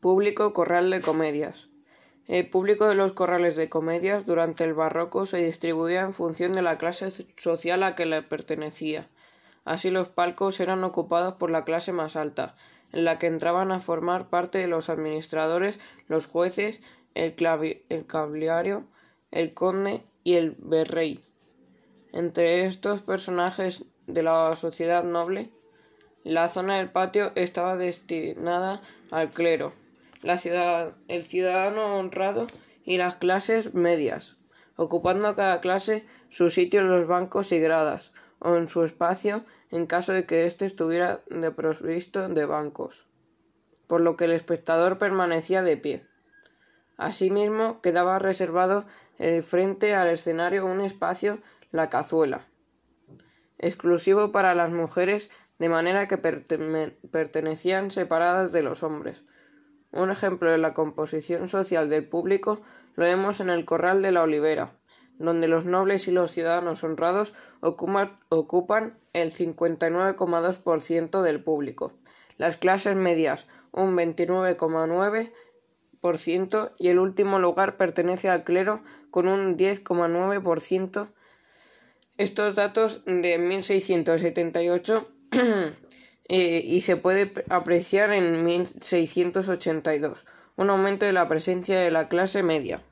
Público Corral de Comedias. El público de los corrales de comedias durante el barroco se distribuía en función de la clase social a que le pertenecía. Así los palcos eran ocupados por la clase más alta, en la que entraban a formar parte de los administradores, los jueces, el, el cabliario, el conde y el virrey. Entre estos personajes de la sociedad noble, la zona del patio estaba destinada al clero, el ciudadano honrado y las clases medias, ocupando cada clase su sitio en los bancos y gradas, o en su espacio en caso de que éste estuviera desprovisto de bancos, por lo que el espectador permanecía de pie. Asimismo, quedaba reservado el frente al escenario un espacio, la cazuela, exclusivo para las mujeres, de manera que pertenecían separadas de los hombres, un ejemplo de la composición social del público lo vemos en el Corral de la Olivera, donde los nobles y los ciudadanos honrados ocupan, el 59,2% del público, las clases medias un 29,9% y el último lugar pertenece al clero con un 10,9%. Estos datos de 1678 Eh, y se puede apreciar en 1682 un aumento de la presencia de la clase media.